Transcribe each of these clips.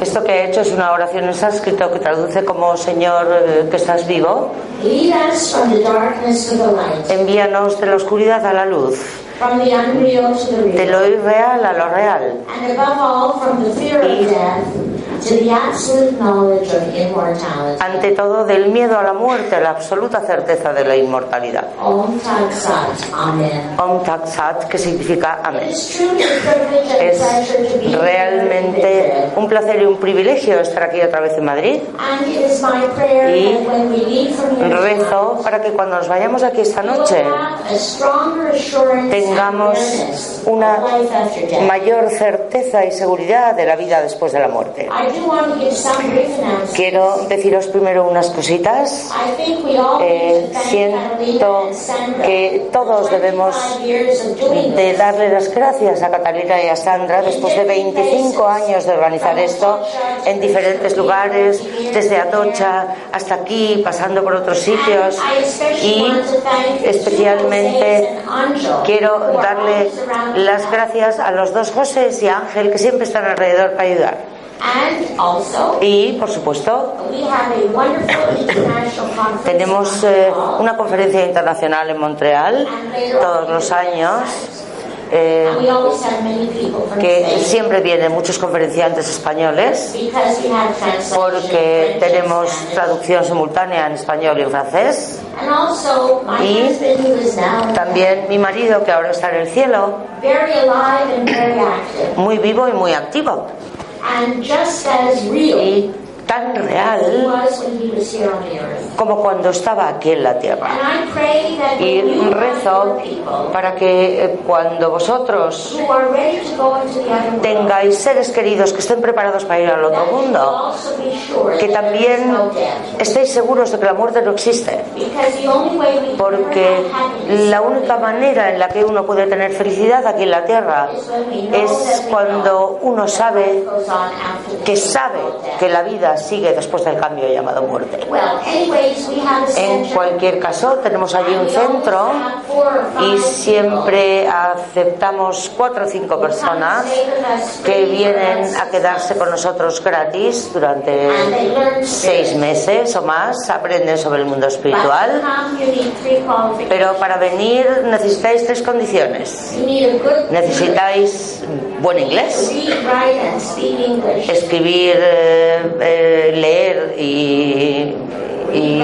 Esto que he hecho es una oración en sánscrito que traduce como Señor eh, que estás vivo, envíanos de la oscuridad a la luz, de lo irreal a lo real, Ante todo del miedo a la muerte a la absoluta certeza de la inmortalidad. Om Tat Sat Amen Om Tat Sat, que significa It amén. Es realmente un placer y un privilegio estar aquí otra vez en Madrid. Y Rezo para que cuando nos vayamos aquí esta noche tengamos una mayor certeza y seguridad de la vida después de la muerte. Quiero deciros primero unas cositas. Eh, siento que todos debemos 25 years of doing de darle las gracias a Catalina y a Sandra después de 25 años de organizar esto en diferentes lugares, desde Atocha hasta aquí, pasando por otros sitios. Y especialmente quiero darle las gracias a los dos José y a Ángel que siempre están alrededor para ayudar. And also, Y, por supuesto, we have a wonderful international conference tenemos eh, una conferencia internacional en Montreal todos los años. eh, que siempre vienen muchos conferenciantes españoles porque tenemos traducción simultánea en español y en francés. Y También mi marido, que ahora está en el cielo, muy vivo y muy activo. And just as real tan he real como cuando estaba aquí en la tierra. Y rezo para que eh, cuando vosotros tengáis seres queridos que estén preparados para ir al otro mundo, que también estéis seguros de que la muerte no existe. Porque la única manera en la que uno puede tener felicidad aquí en la tierra es cuando uno sabe que sabe que la vida sigue después del cambio llamado muerte. En cualquier caso, tenemos allí un centro y siempre aceptamos cuatro o cinco personas que vienen a quedarse con nosotros gratis durante seis meses o más, aprenden sobre el mundo espiritual. Pero para venir necesitáis tres condiciones. Necesitáis buen inglés, escribir, eh, eh, leer y, y-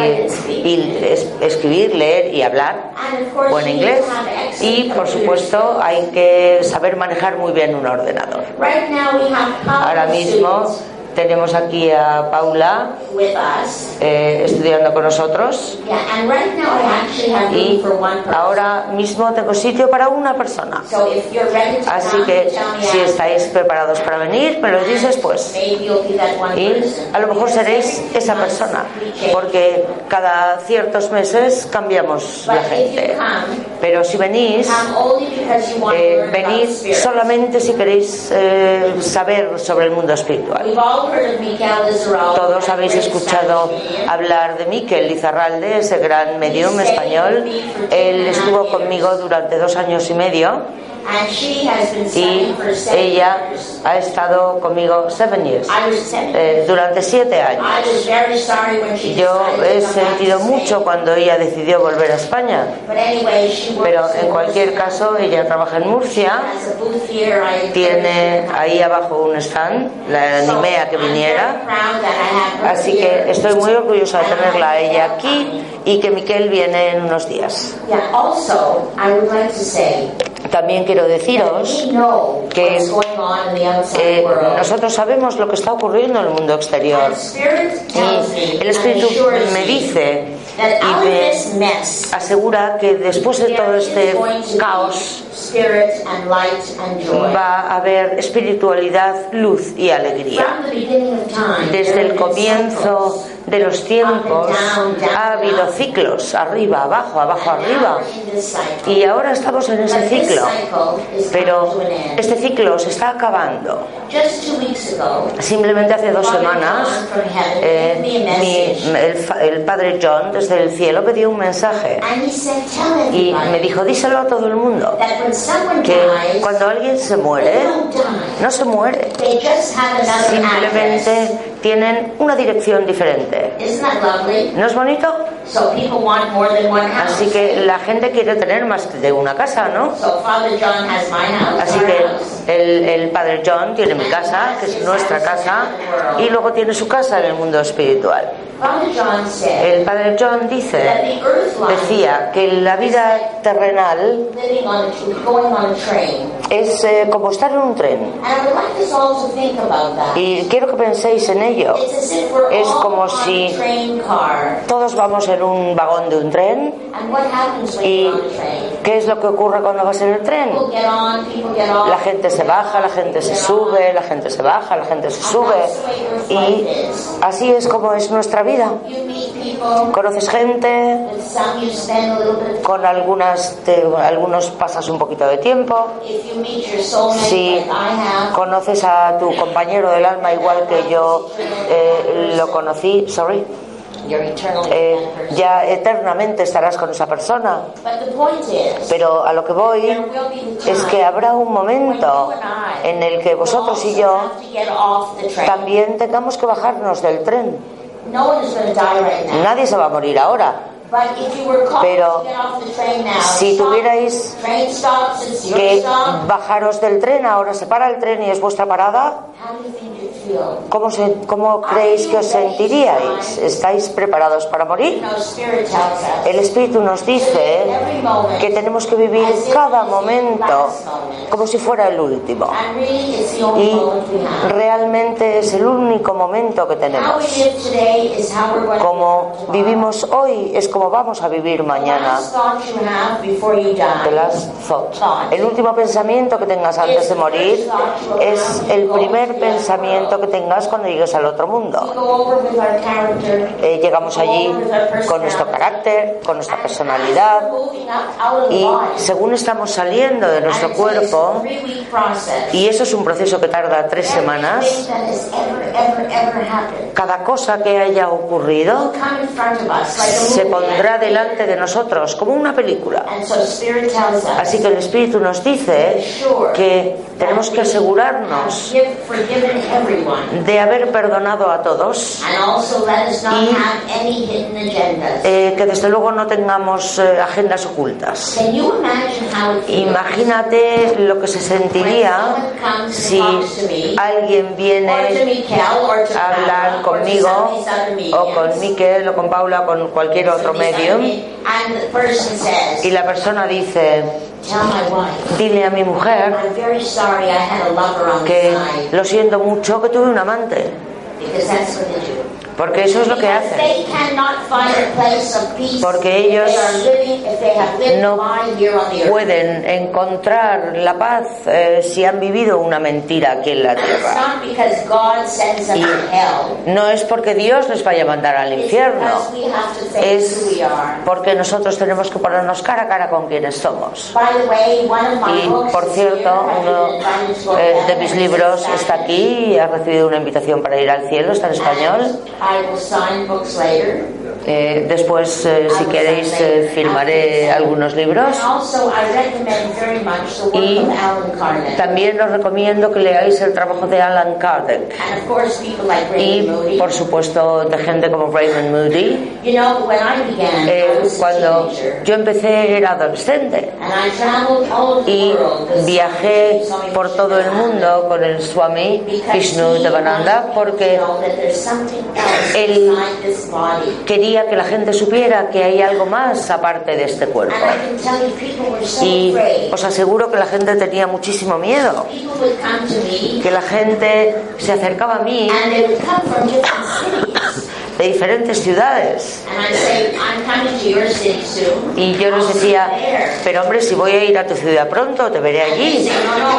y es- escribir, leer y hablar buen you inglés y por supuesto hay que saber manejar muy bien un ordenador. Ahora mismo tenemos aquí a Paula eh, estudiando con nosotros y ahora mismo tengo sitio para una persona. So if you're ready to Así que si estáis preparados para venir, me lo that one Y a lo mejor seréis esa persona, porque cada ciertos meses cambiamos la gente. Pero si venís, eh, spirit. solamente si queréis eh, saber sobre el mundo espiritual. Todos habéis escuchado hablar de Miquel Lizarralde, ese gran medium español. Él estuvo conmigo durante dos años y medio And she has been y ella ha estado conmigo seven years, eh, durante siete años. Yo he sentido mucho cuando ella decidió volver a España, pero en in cualquier caso ella trabaja en Murcia, tiene ahí abajo un stand, la animé a que viniera, así que estoy muy orgullosa de tenerla a ella aquí y que Miquel viene en unos días. También quiero deciros que, eh, nosotros sabemos lo que está ocurriendo en el mundo exterior. Y el Espíritu me dice y asegura que después de todo este caos spirit and light and joy. va a haber espiritualidad, luz y alegría. Desde el comienzo de los tiempos ha habido ciclos, arriba, abajo, abajo, arriba. Y ahora estamos en ese But this ciclo. Pero este ciclo se está acabando. Simplemente hace dos semanas, eh, mi- el, el padre John desde el cielo me dio un mensaje y me dijo, díselo a todo el mundo, que cuando alguien se muere, no se muere, simplemente tienen una dirección diferente. ¿No es bonito? So people want more than one house. Así que la gente quiere tener más de una casa, ¿no? So Father John has my house, Así que el, el padre John tiene mi casa, que es nuestra casa, y luego tiene su casa en el mundo espiritual. El padre John dice, decía que la vida terrenal es eh, como estar en un tren. Y quiero que penséis en ello. Es como si-. Todos vamos en un vagón de un tren. ¿Y qué es lo que ocurre cuando vas en el tren? La gente se baja, la gente se sube, la gente se baja, la gente se sube. Y así es como es nuestra vida. Conoces gente, con algunas algunos pasas un poquito de tiempo. Si conoces a tu compañero del alma igual que yo eh, lo conocí, sorry, eh, ya eternamente estarás con esa persona. Pero a lo que voy es que habrá un momento en el que vosotros y yo también tengamos que bajarnos del tren. Nadie se va a morir ahora. Pero si tuvierais Que bajaros del tren, ahora se para el tren y es vuestra parada, ¿cómo, cómo creéis que os sentiríais? ¿Estáis preparados para morir? El Espíritu nos dice que tenemos que vivir cada momento como si fuera el último. Y realmente es el único momento que tenemos. Como vivimos hoy es como vamos a vivir mañana. El último pensamiento que tengas antes de morir es el primer pensamiento que tengas cuando llegues al otro mundo. Eh, llegamos allí con nuestro carácter, con nuestra personalidad y según estamos saliendo de nuestro cuerpo, y eso es un proceso que tarda tres semanas, cada cosa que haya ocurrido se pondrá delante de nosotros como una película. Así que el Espíritu nos dice que tenemos que asegurarnos. De haber perdonado a todos, Y- eh, que desde luego no tengamos eh, agendas ocultas. Imagínate lo que se sentiría si alguien viene a hablar conmigo o con Miquel o con Paula o con cualquier otro Some of these other medium me- And the person says, y la persona dice, dile a mi mujer I'm very sorry I had a lover on que lo siento mucho que tuve un amante, Porque eso es lo que hacen. Porque ellos no. Pueden encontrar la paz eh, si han vivido una mentira aquí en la tierra. Y no es porque Dios les vaya a mandar al infierno, es porque nosotros tenemos que ponernos cara a cara con quienes somos. Y por cierto, uno eh, de mis libros está aquí y ha recibido una invitación para ir al cielo, está en español. I will sign books later. Eh, después, eh, si queréis, eh, firmaré algunos libros. And also, I recommend very much the work Y. También os recomiendo que leáis el trabajo de Alan Kardec. Y, por supuesto, de gente como Raymond Moody. Eh, cuando yo empecé era adolescente y viajé por todo el mundo con el Swami Vishnu Devananda porque él- body. Quería que la gente supiera que hay algo más aparte de este cuerpo. Y os aseguro que la gente tenía muchísimo miedo, que la gente se acercaba a mí de diferentes ciudades. Y yo les decía, pero hombre, si voy a ir a tu ciudad pronto, te veré allí.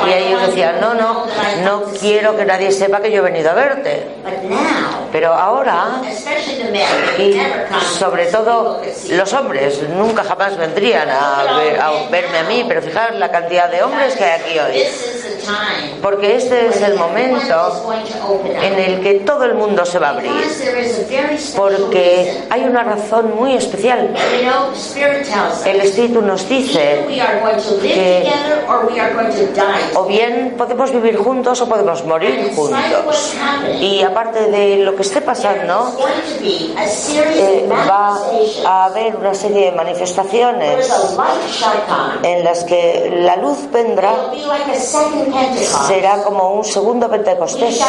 Y ellos decían, no, no, no quiero que nadie sepa que yo he venido a verte. Pero ahora, y sobre todo los hombres, nunca jamás vendrían a, verme a mí, pero fijar la cantidad de hombres que hay aquí hoy. Porque este es el momento en el que todo el mundo se va a abrir. Porque hay una razón muy especial. El Espíritu nos dice que o bien podemos vivir juntos o podemos morir juntos. Y aparte de lo que esté pasando, eh, va a haber una serie de manifestaciones en las que la luz vendrá será como un segundo Pentecostés.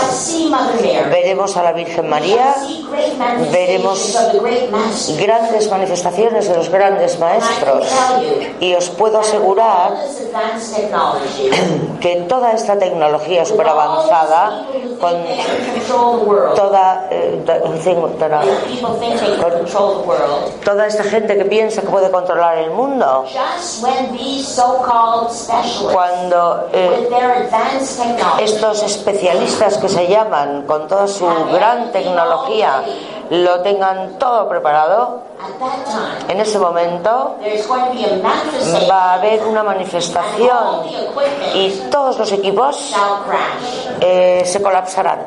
Veremos a la Virgen María, veremos grandes manifestaciones de los grandes maestros. Y os puedo asegurar que toda esta tecnología super avanzada, con toda, eh, toda esta gente que piensa que puede controlar el mundo, cuando eh, estos especialistas que se llaman con toda su gran tecnología lo tengan todo preparado, en ese momento va a haber una manifestación y todos los equipos eh, se colapsarán.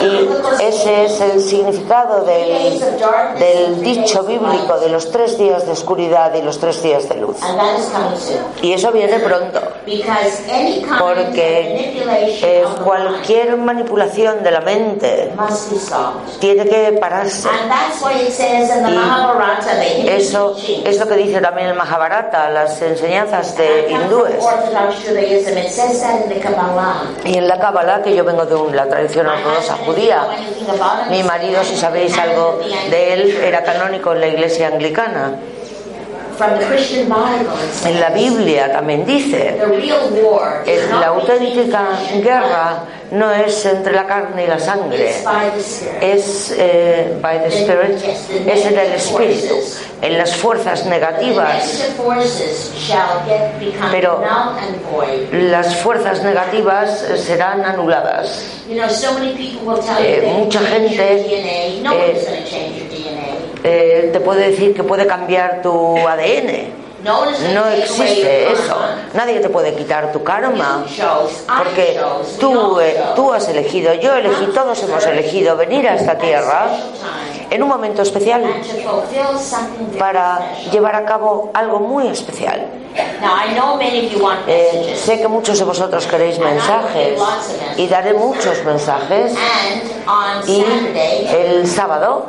Y ese es el significado del, del dicho bíblico de los tres días de oscuridad y los tres días de luz. Y eso viene pronto. Porque eh, cualquier manipulación de la mente tiene que pararse. Y eso es lo que dice también el Mahabharata, las enseñanzas de hindúes. Y en la Kabbalah, que yo vengo de la tradición ortodoxa judía, mi marido, si sabéis algo de él, era canónico en la iglesia anglicana. En la Biblia también dice, la auténtica guerra no es entre la carne y la sangre, es eh, by the Spirit, es en el espíritu, en las fuerzas negativas. Pero las fuerzas negativas serán anuladas. Eh, mucha gente eh, te puede decir que puede cambiar tu ADN. No existe eso. Nadie te puede quitar tu karma. Porque tú, eh, tú has elegido, yo elegí, todos hemos elegido venir a esta tierra en un momento especial para llevar a cabo algo muy especial. Eh, sé que muchos de vosotros queréis mensajes y daré muchos mensajes. Y el sábado,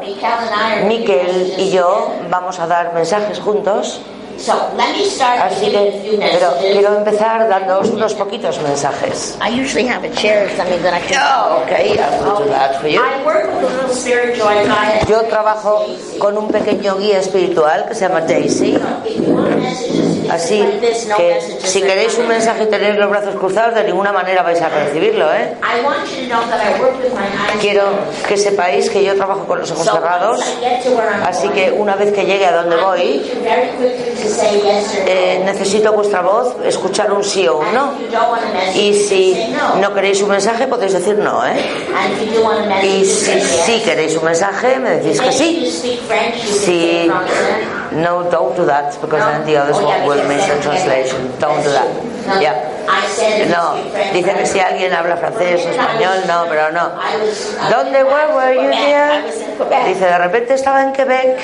Miquel y yo vamos a dar mensajes juntos. Así que, pero quiero empezar dándoos unos poquitos mensajes. I usually have a chair or something that I can. Oh, okay, do that for you. I work with a little spiritual guide. Yo trabajo con un pequeño guía espiritual que se llama Daisy. Así que si queréis un mensaje y tenéis los brazos cruzados, de ninguna manera vais a recibirlo, ¿eh? Quiero que sepáis que yo trabajo con los ojos So cerrados, así que una vez que llegue a donde voy, eh, necesito vuestra voz, escuchar un sí o un no. Y si no. queréis un mensaje, podéis decir no, ¿eh? Y si sí queréis un mensaje, me decís que sí. Si no, don't do that, because then the others will miss the translation. Don't do that. Yeah. No, speak French, dice que si alguien habla francés o español, no, pero no. ¿Dónde were, were you there? Dice, de repente estaba en Quebec.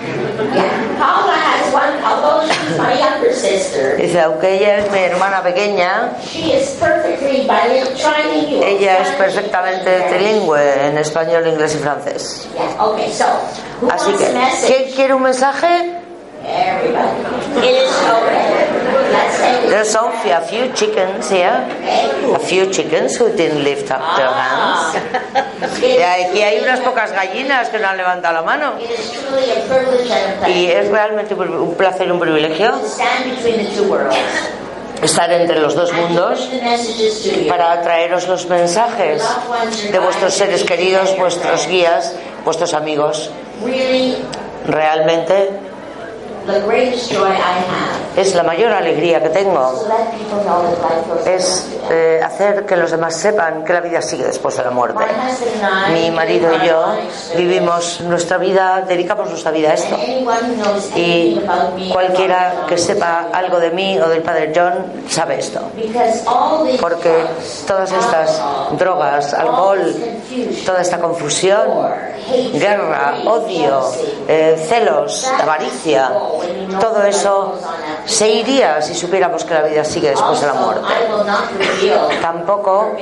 Paula has one, although she's my younger sister, Dice, aunque ella es mi hermana pequeña, she is perfectly bilingual, trilingual. ella es perfectamente trilingüe en español, inglés y francés. Yeah, okay, so, who Así wants a que, message? ¿quién quiere un mensaje? There's some, a few chickens here. A few chickens who didn't lift up their hands. Y aquí hay unas pocas gallinas que no han levantado la mano. Y es realmente un placer y un privilegio estar entre los dos mundos para traeros los mensajes de vuestros seres queridos, vuestros guías vuestros amigos. Realmente es la mayor alegría que tengo. Es eh, hacer que los demás sepan que la vida sigue después de la muerte. Mi marido y yo vivimos nuestra vida, dedicamos nuestra vida a esto. Y cualquiera que sepa algo de mí o del padre John sabe esto. Porque todas estas drogas, alcohol, toda esta confusión, guerra, odio, eh, celos, avaricia, todo eso se iría si supiéramos que la vida sigue después de la muerte. Tampoco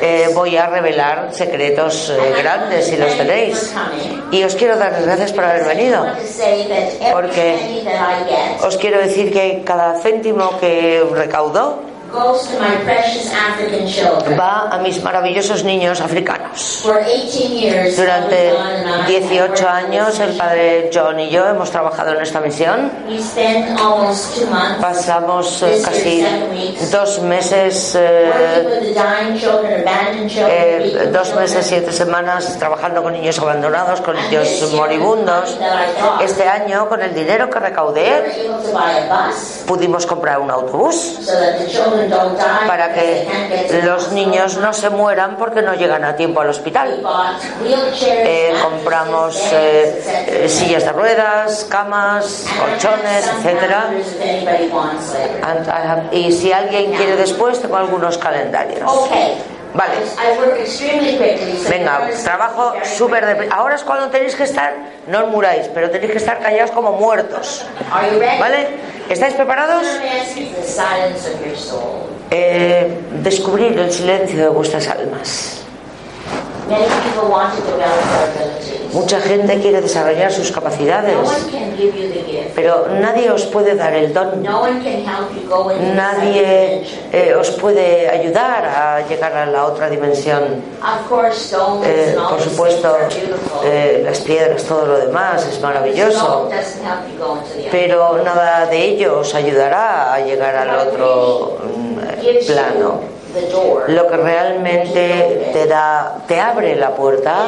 eh, voy a revelar secretos eh, grandes si los tenéis. Y os quiero dar las gracias por haber venido. Porque Os quiero decir que cada céntimo que recaudo goes to my precious African children. va a mis maravillosos niños africanos. For 18 years, Durante John and I have 18 worked años el padre John y yo hemos trabajado en esta misión. We spent almost two months Pasamos eh, casi dos meses, eh, with the dying children, abandoned children, eh, dos meses, siete semanas trabajando con niños abandonados, con niños moribundos. Este año, con el dinero que recaudé, pudimos comprar un autobús para que los niños no se mueran porque no llegan a tiempo al hospital. Eh, compramos eh, eh, sillas de ruedas, camas, colchones, etcétera. Y si alguien quiere después, tengo algunos calendarios. Vale. Venga, trabajo súper quick. de... Ahora es cuando tenéis que estar, no os muráis, pero tenéis que estar callados como muertos. ¿Vale? ¿Estáis preparados? Eh, descubrir el silencio de vuestras almas. Many people want to develop their abilities. Mucha gente quiere desarrollar sus capacidades, pero nadie os puede dar el don. Nadie eh, os puede ayudar a llegar a la otra dimensión. Eh, por supuesto, eh, las piedras, todo lo demás es maravilloso, pero nada de ello os ayudará a llegar al otro mm, plano. Lo que realmente te da, te abre la puerta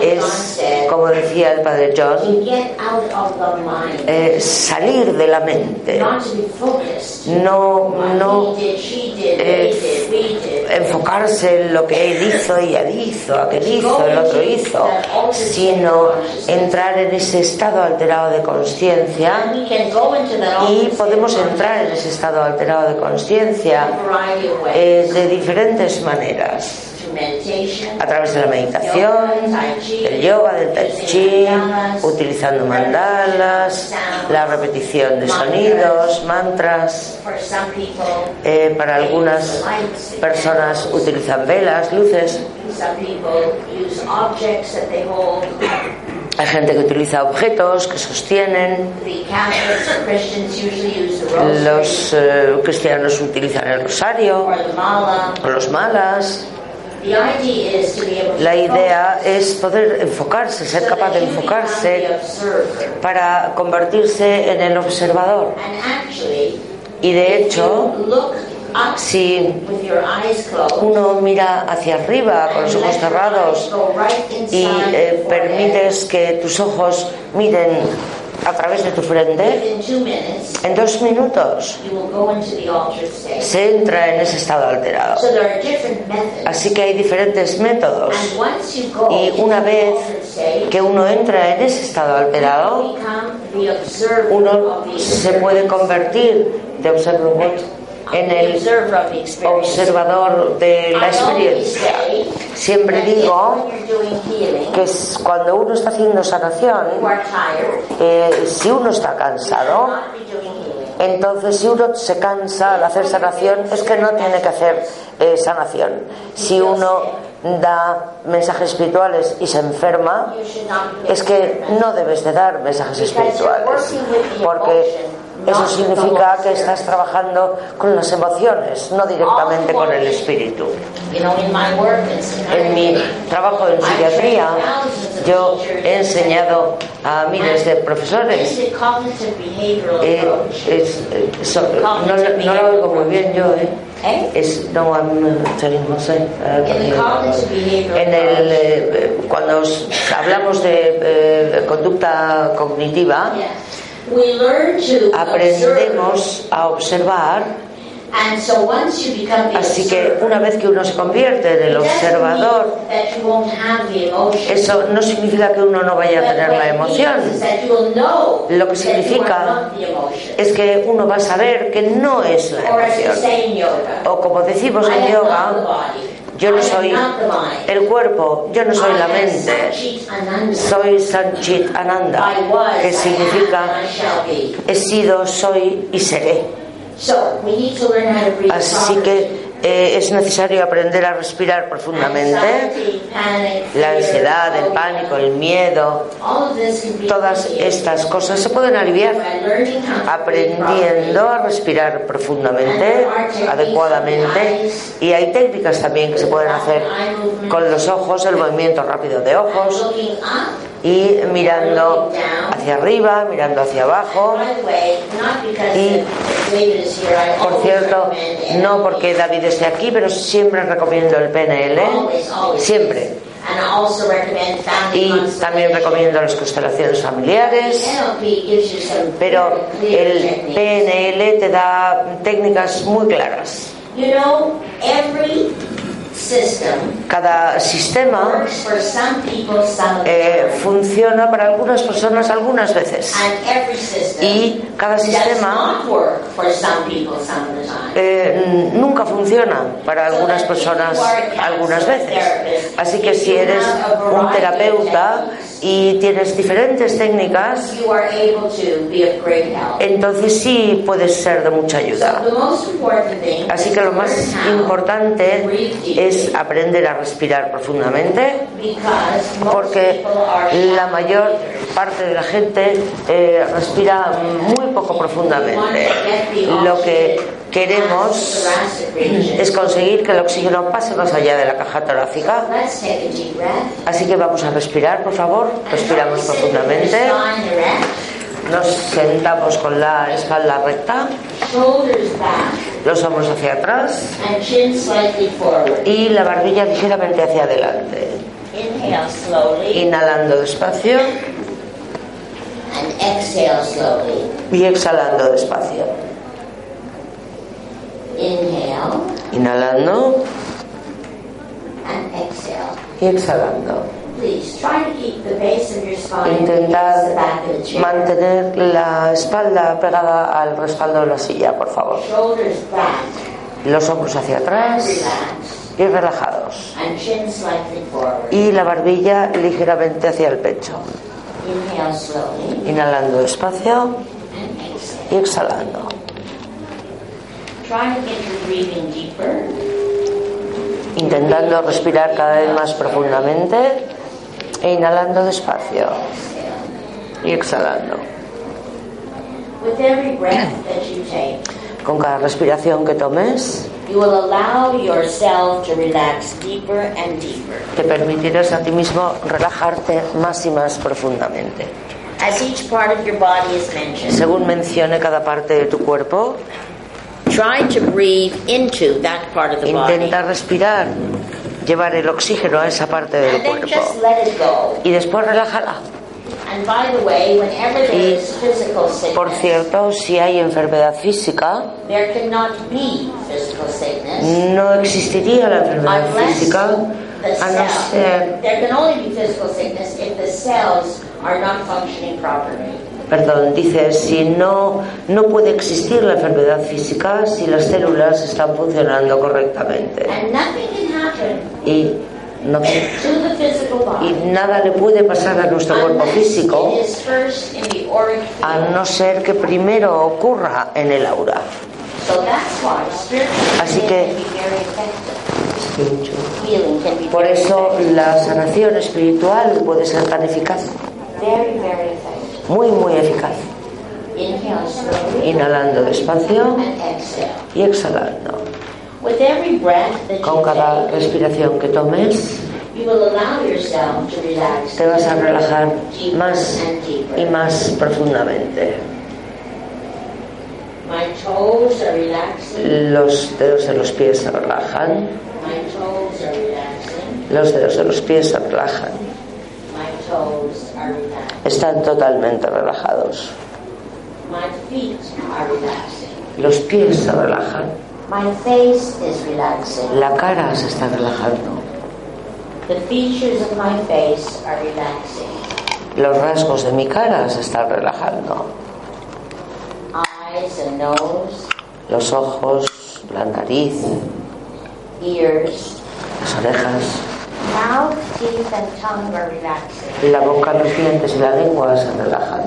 es, como decía el padre John, eh, salir de la mente, no, no eh, enfocarse en lo que él hizo él hizo, aquel hizo, el otro hizo, sino entrar en ese estado alterado de conciencia. Y podemos entrar en ese estado alterado de conciencia eh, de diferentes maneras. A través de la meditación, del yoga, del tai chi, utilizando mandalas, la repetición de sonidos, mantras. Eh, para algunas personas utilizan velas, luces. Hay gente que utiliza objetos que sostienen. Los eh, cristianos utilizan el rosario o los malas. La idea es poder enfocarse, ser capaz de enfocarse para convertirse en el observador. Y de hecho, si eyes closed, uno mira hacia arriba con los ojos cerrados y eh, permites que tus ojos miren a través de tu frente, en dos minutos se entra en ese estado alterado. Así que hay diferentes métodos. Y una vez que uno entra en ese estado alterado, uno se puede convertir de observer what? En The el observer of the experience. observador de la experiencia. Siempre digo que es cuando uno está haciendo sanación, eh, si uno está cansado, entonces si uno se cansa al hacer sanación, es que no tiene que hacer eh, sanación. Si uno da mensajes espirituales y se enferma, es que no debes de dar mensajes espirituales, porque eso significa que estás trabajando con las emociones, no directamente con el espíritu. En mi trabajo en psiquiatría, yo he enseñado a miles de profesores. Eh, es- so- no, no lo oigo muy bien yo, ¿eh? Eh? Es, no, telling José. eh, en el, eh, cuando os- hablamos de eh, conducta cognitiva, Yes. We learn to observe. aprendemos a observar, And so once you become the así que una vez que uno se convierte en el observador, eso no significa que uno no vaya a tener la emoción. Lo que significa. Es que uno va a saber que no es la emoción. O como decimos en yoga. Yo no soy el cuerpo, yo no soy la mente, soy Sanchit Ananda, que significa he sido, soy y seré. Así que eh, es necesario aprender a respirar profundamente. La ansiedad, el pánico, el miedo, todas estas cosas se pueden aliviar aprendiendo a respirar profundamente, adecuadamente. Y hay técnicas también que se pueden hacer con los ojos, el movimiento rápido de ojos y mirando hacia arriba, mirando hacia abajo. Y, Por cierto, no porque David esté aquí, pero siempre recomiendo el PNL, siempre. Y también recomiendo las constelaciones familiares. Pero el. PNL te da técnicas muy claras. Cada sistema eh, funciona para algunas personas algunas veces. Y cada sistema eh, nunca funciona para algunas personas algunas veces. Así que si eres un terapeuta y tienes diferentes técnicas, entonces sí puedes ser de mucha ayuda. Así que lo más importante es aprender a respirar profundamente porque la mayor parte de la gente eh, respira muy poco profundamente. Lo que queremos es conseguir que el oxígeno pase más allá de la caja torácica. Así que vamos a respirar, por favor. Respiramos profundamente. Nos sentamos con la espalda recta, los hombros hacia atrás y la barbilla ligeramente hacia adelante. Inhalando despacio y exhalando despacio. Inhale Inhalando and exhale. y exhalando. Please try to keep the base of your spine the Intentar back of the chair. mantener la espalda pegada al respaldo de la silla, por favor. Shoulders back Los hombros hacia atrás y relajados. And chin slightly forward. Y la barbilla ligeramente hacia el pecho. Inhale slowly Inhalando despacio y exhalando. Try to get your breathing deeper. Intentando respirar cada vez más profundamente e inhalando despacio y exhalando. With every breath that you take, Con cada respiración que tomes, you will allow yourself to relax deeper and deeper. te permitirás a ti mismo relajarte más y más profundamente. As each part of your body is mentioned, Según mencione cada parte de tu cuerpo, try to breathe into that part of the body. intenta respirar, llevar el oxígeno a esa parte del And then cuerpo just let it go. y después relájala. And by the way, whenever there is physical Por sickness, cierto, si hay enfermedad física, there cannot be physical sickness no existiría la enfermedad física the a no ser there can only be physical sickness if the cells are not functioning properly. Perdón, dice, si no, no puede existir la enfermedad física si las células están funcionando correctamente. Y, no, y nada le puede pasar a nuestro cuerpo físico a no ser que primero ocurra en el aura. Así que- Por eso la sanación espiritual puede ser tan eficaz. Muy, muy eficaz. Inhalando despacio y exhalando. Con cada respiración que tomes, te vas a relajar más y más profundamente. My toes are relaxing. Los dedos de los pies se relajan. Los dedos de los pies se relajan. My toes are relaxing. Están totalmente relajados. Los pies se relajan. La cara se está relajando. Los rasgos de mi cara se están relajando. Los ojos, la nariz, las orejas, mouth, teeth, and tongue are relaxing. la boca, los dientes y la lengua se relajan.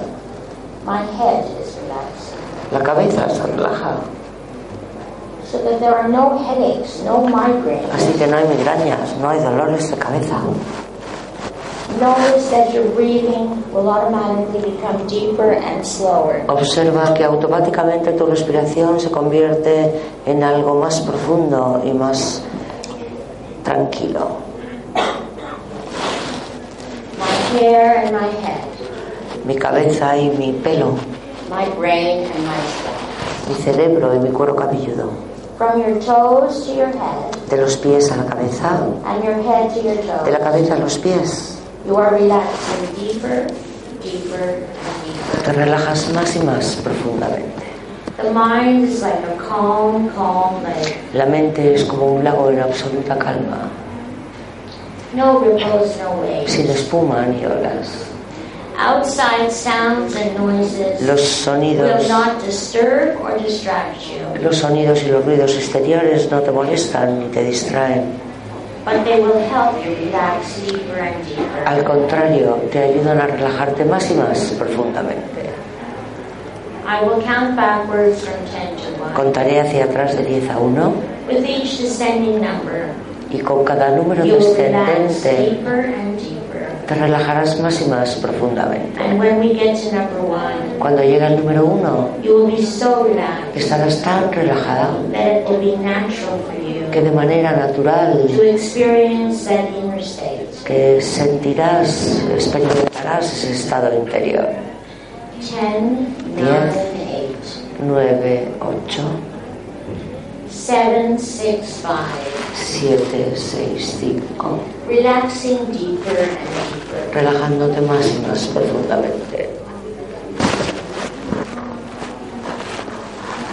My head is relaxing. La cabeza se relaja. So that there are no headaches, no migraines. Así que no hay migrañas, no hay dolores de cabeza. Notice that your breathing will automatically become deeper and slower. Observa que automáticamente tu respiración se convierte en algo más profundo y más tranquilo. My hair and my head, Mi cabeza y mi pelo, my brain and my mi cerebro y mi cuero cabelludo. From your toes to your head De los pies a la cabeza, and your head to your de la toes, cabeza a los pies. you are relaxing deeper, deeper, and deeper. Te relajas más y más profundamente. The mind is like a calm, calm lake. La mente es como un lago en absoluta calma, No ripples, no waves. sin espuma ni olas. Outside sounds and noises Los sonidos, will not disturb or distract you, los sonidos y los ruidos exteriores no te molestan ni te distraen. but they will help you relax deeper and deeper. Al contrario, te ayudan a relajarte más y más profundamente. I will count backwards from 10 to 1. Contaré hacia atrás de 10 a 1 With each descending number, y con cada número descendente te relajarás más y más profundamente. And when we get to number 1, Cuando llegue el número 1, you will be so relaxed estarás tan relajada que de manera natural que sentirás, experimentarás ese estado interior. 10, 9, 8, 9, 8, 7, 6, 5. 7, 6, 5, Relaxing deeper and deeper. relajándote más y más profundamente.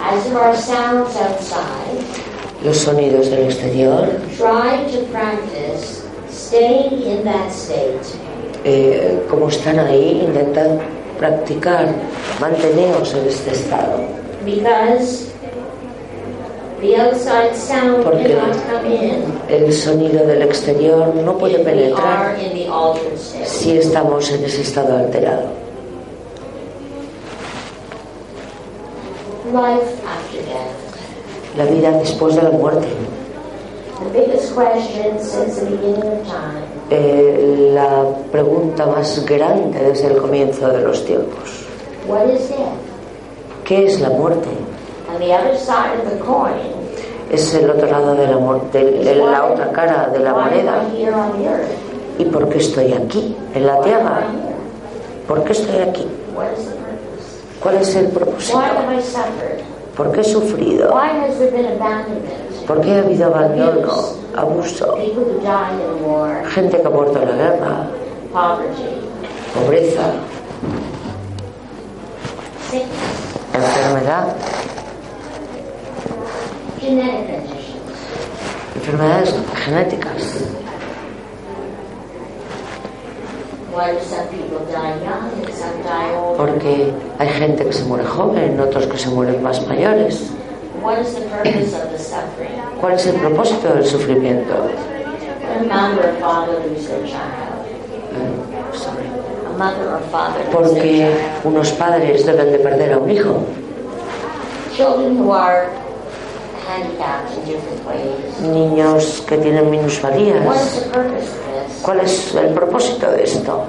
As there are sounds outside, Los sonidos del exterior, try to practice staying in that state. eh, como están ahí, intentad practicar, manteneos en este estado, Because Porque- el sonido del exterior no puede penetrar si estamos en ese estado alterado. La vida después de la muerte. The biggest question since the beginning of time. Eh, la pregunta más grande desde el comienzo de los tiempos. What is death? ¿Qué es la muerte? On the other side of the coin Es el otro lado de la, de- de la otra cara de la why am moneda. ¿Y por qué estoy aquí, en la Why am tierra? I here? ¿Por qué estoy aquí? ¿Cuál es el propósito? ¿Por qué he sufrido? ¿Por qué ha habido abandono, abuso? Gente que ha muerto en la guerra, pobreza, sickness, enfermedad, genetic conditions. enfermedades genéticas. Why do some people die young and some die old? Porque hay gente que se muere joven, otros que se mueren más mayores. What is the purpose of the suffering? ¿Cuál es el propósito del sufrimiento? Lose Porque unos padres deben de perder a un hijo. Niños que tienen What is minusvalías. the purpose of this? ¿Cuál es el propósito de esto?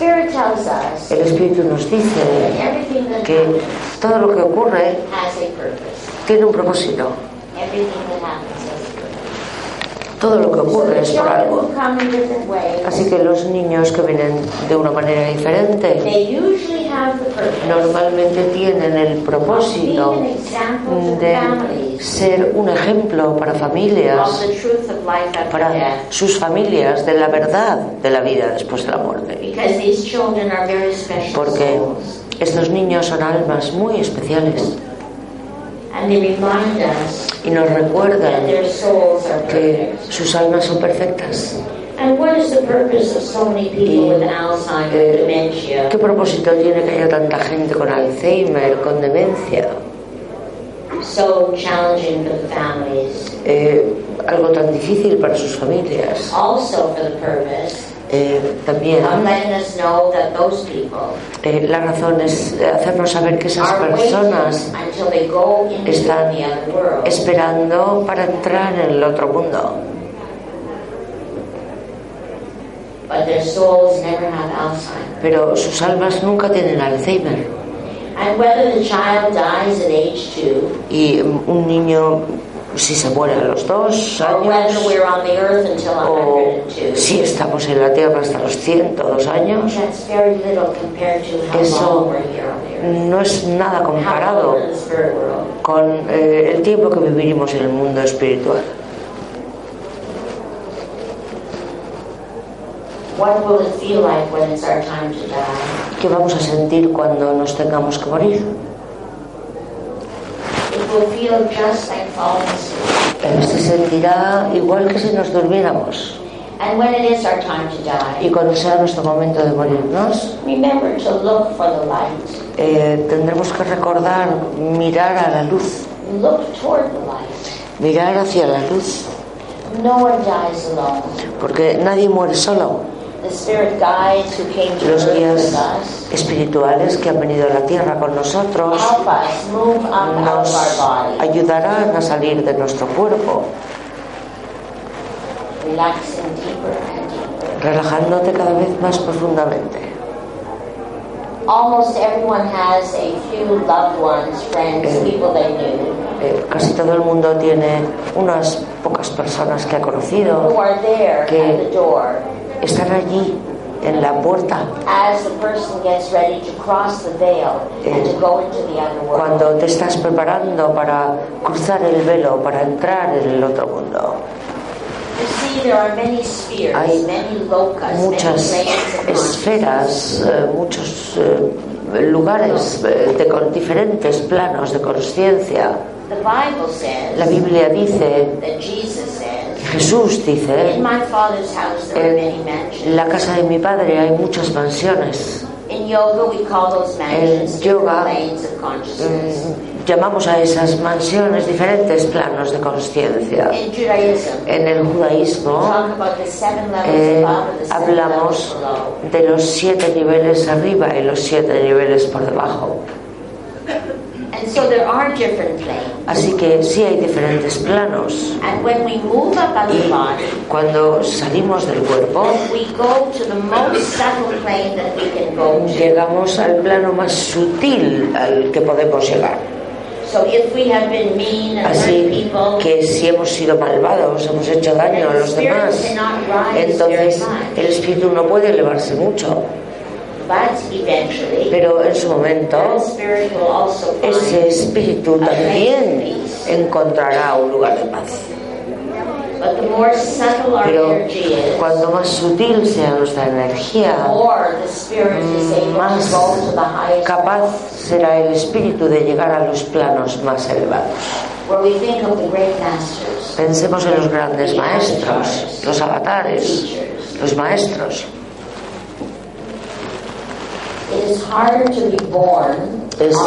El Espíritu nos dice que todo lo que ocurre tiene un propósito. Everything that happens has a purpose. Todo lo que ocurre es por algo. Así que los niños que vienen de una manera diferente normalmente tienen el propósito de ser un ejemplo para familias, para sus familias, de la verdad de la vida después de la muerte. Porque estos niños son almas muy especiales And they remind us y nos recuerdan que sus almas son perfectas. And what is the purpose of so many people with Alzheimer's, Eh? ¿Qué propósito tiene que haya tanta gente con Alzheimer, con demencia? So challenging for the families. Eh, algo tan difícil para sus familias. Eh, también eh, la razón es hacernos saber que esas personas están esperando para entrar en el otro mundo. But their souls never have Alzheimer's. Pero sus almas nunca tienen Alzheimer. And whether the child dies at age two, Y un niño, si se muere a los dos años, o 102, si estamos en la Tierra hasta los 102 años, Eso no es nada comparado con eh, el tiempo que viviremos en el mundo espiritual. ¿Qué vamos a sentir cuando nos tengamos que morir? It will feel just like falling asleep. Eh, Se sentirá igual que si nos durmiéramos. And when it is our time to die, Y cuando sea nuestro momento de morirnos, remember to look for the light. eh, tendremos que recordar mirar a la luz, Look toward the light. mirar hacia la luz, No one dies alone. porque nadie muere solo. Who Los guías espirituales que han venido a la tierra con nosotros nos ayudarán a salir de nuestro cuerpo, relajándote cada vez más profundamente. Almost everyone has a few loved ones, friends, Eh. people they knew, Eh, casi todo el mundo tiene unas pocas personas que ha who conocido, are there Que- at the door están allí en la puerta as the person gets ready to cross the veil and to go into the other world. cuando te estás preparando para cruzar el velo, para entrar en el otro mundo. You see, there are many spheres, Hay many locus, many Muchas esferas, eh, muchos eh, lugares eh, de con diferentes planos de conciencia. La Biblia dice, Jesús dice, en la casa de mi padre hay muchas mansiones. In yoga. Mm, Llamamos a esas mansiones diferentes planos de conciencia. En el judaísmo eh, hablamos de los siete niveles arriba y los siete niveles por debajo. And so there are different planes. Así que sí hay diferentes planos. And when we move Y body, cuando salimos del cuerpo, we go to the most subtle plane that we can go to. llegamos al plano más sutil al que podemos llegar. So if we have been mean and Así people, que si hemos sido malvados, hemos hecho daño a los demás, entonces el espíritu no puede elevarse mucho. Pero en su momento, ese espíritu también encontrará un lugar de paz. Pero cuanto más sutil sea nuestra energía, able más capaz será el espíritu de llegar a los planos más elevados. Pensemos en los grandes maestros, los avatares, los maestros. Es